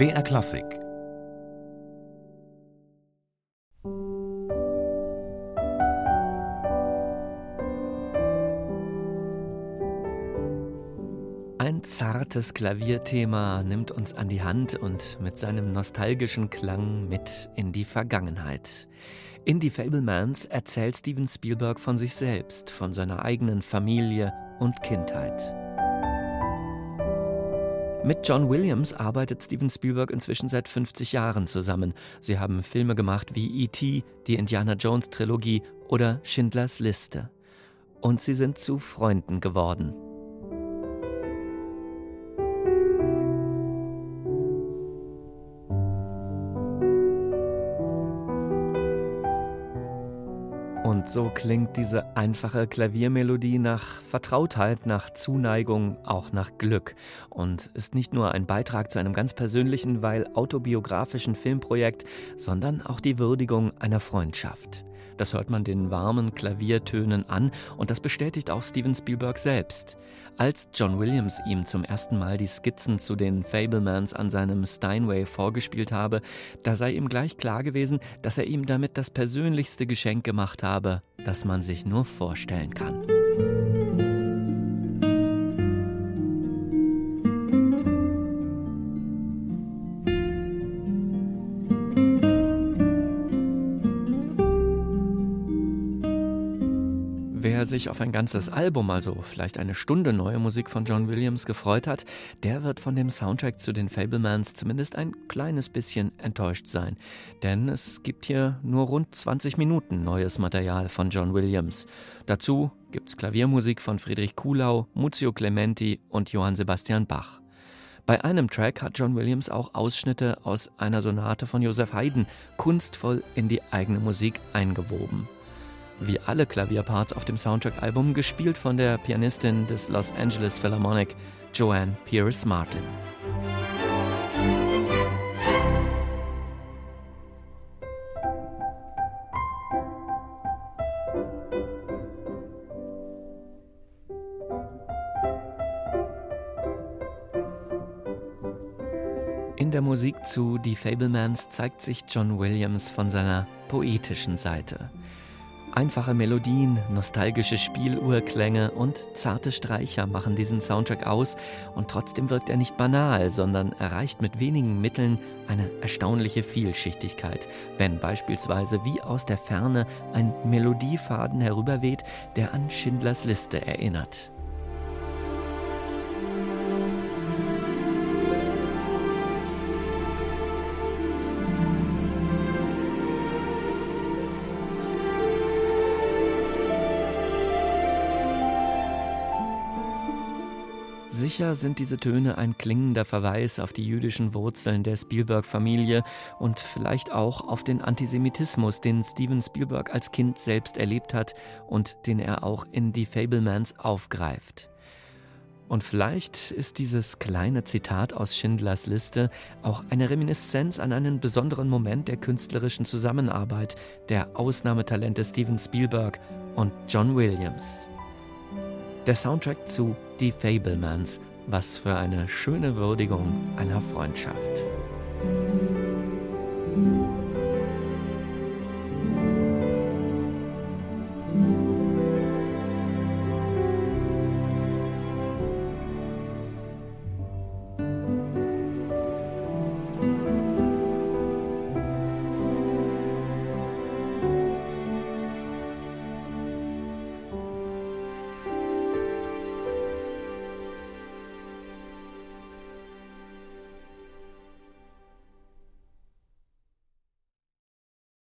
BR Klassik Ein zartes Klavierthema nimmt uns an die Hand und mit seinem nostalgischen Klang mit in die Vergangenheit. In Die Fablemans erzählt Steven Spielberg von sich selbst, von seiner eigenen Familie und Kindheit. Mit John Williams arbeitet Steven Spielberg inzwischen seit 50 Jahren zusammen. Sie haben Filme gemacht wie E.T., die Indiana Jones Trilogie oder Schindlers Liste. Und sie sind zu Freunden geworden. Und so klingt diese einfache Klaviermelodie nach Vertrautheit, nach Zuneigung, auch nach Glück und ist nicht nur ein Beitrag zu einem ganz persönlichen, weil autobiografischen Filmprojekt, sondern auch die Würdigung einer Freundschaft. Das hört man den warmen Klaviertönen an und das bestätigt auch Steven Spielberg selbst. Als John Williams ihm zum ersten Mal die Skizzen zu den Fablemans an seinem Steinway vorgespielt habe, da sei ihm gleich klar gewesen, dass er ihm damit das persönlichste Geschenk gemacht habe, das man sich nur vorstellen kann. Wer sich auf ein ganzes Album, also vielleicht eine Stunde neue Musik von John Williams gefreut hat, der wird von dem Soundtrack zu den Fablemans zumindest ein kleines bisschen enttäuscht sein. Denn es gibt hier nur rund 20 Minuten neues Material von John Williams. Dazu gibt's Klaviermusik von Friedrich Kuhlau, Muzio Clementi und Johann Sebastian Bach. Bei einem Track hat John Williams auch Ausschnitte aus einer Sonate von Joseph Haydn kunstvoll in die eigene Musik eingewoben wie alle Klavierparts auf dem Soundtrack-Album, gespielt von der Pianistin des Los Angeles Philharmonic, Joanne Pierce Martin. In der Musik zu Die Fablemans zeigt sich John Williams von seiner poetischen Seite. Einfache Melodien, nostalgische Spieluhrklänge und zarte Streicher machen diesen Soundtrack aus und trotzdem wirkt er nicht banal, sondern erreicht mit wenigen Mitteln eine erstaunliche Vielschichtigkeit, wenn beispielsweise wie aus der Ferne ein Melodiefaden herüberweht, der an Schindlers Liste erinnert. Sicher sind diese Töne ein klingender Verweis auf die jüdischen Wurzeln der Spielberg-Familie und vielleicht auch auf den Antisemitismus, den Steven Spielberg als Kind selbst erlebt hat und den er auch in Die Fablemans aufgreift. Und vielleicht ist dieses kleine Zitat aus Schindlers Liste auch eine Reminiszenz an einen besonderen Moment der künstlerischen Zusammenarbeit der Ausnahmetalente Steven Spielberg und John Williams. Der Soundtrack zu Die Fablemans. Was für eine schöne Würdigung einer Freundschaft.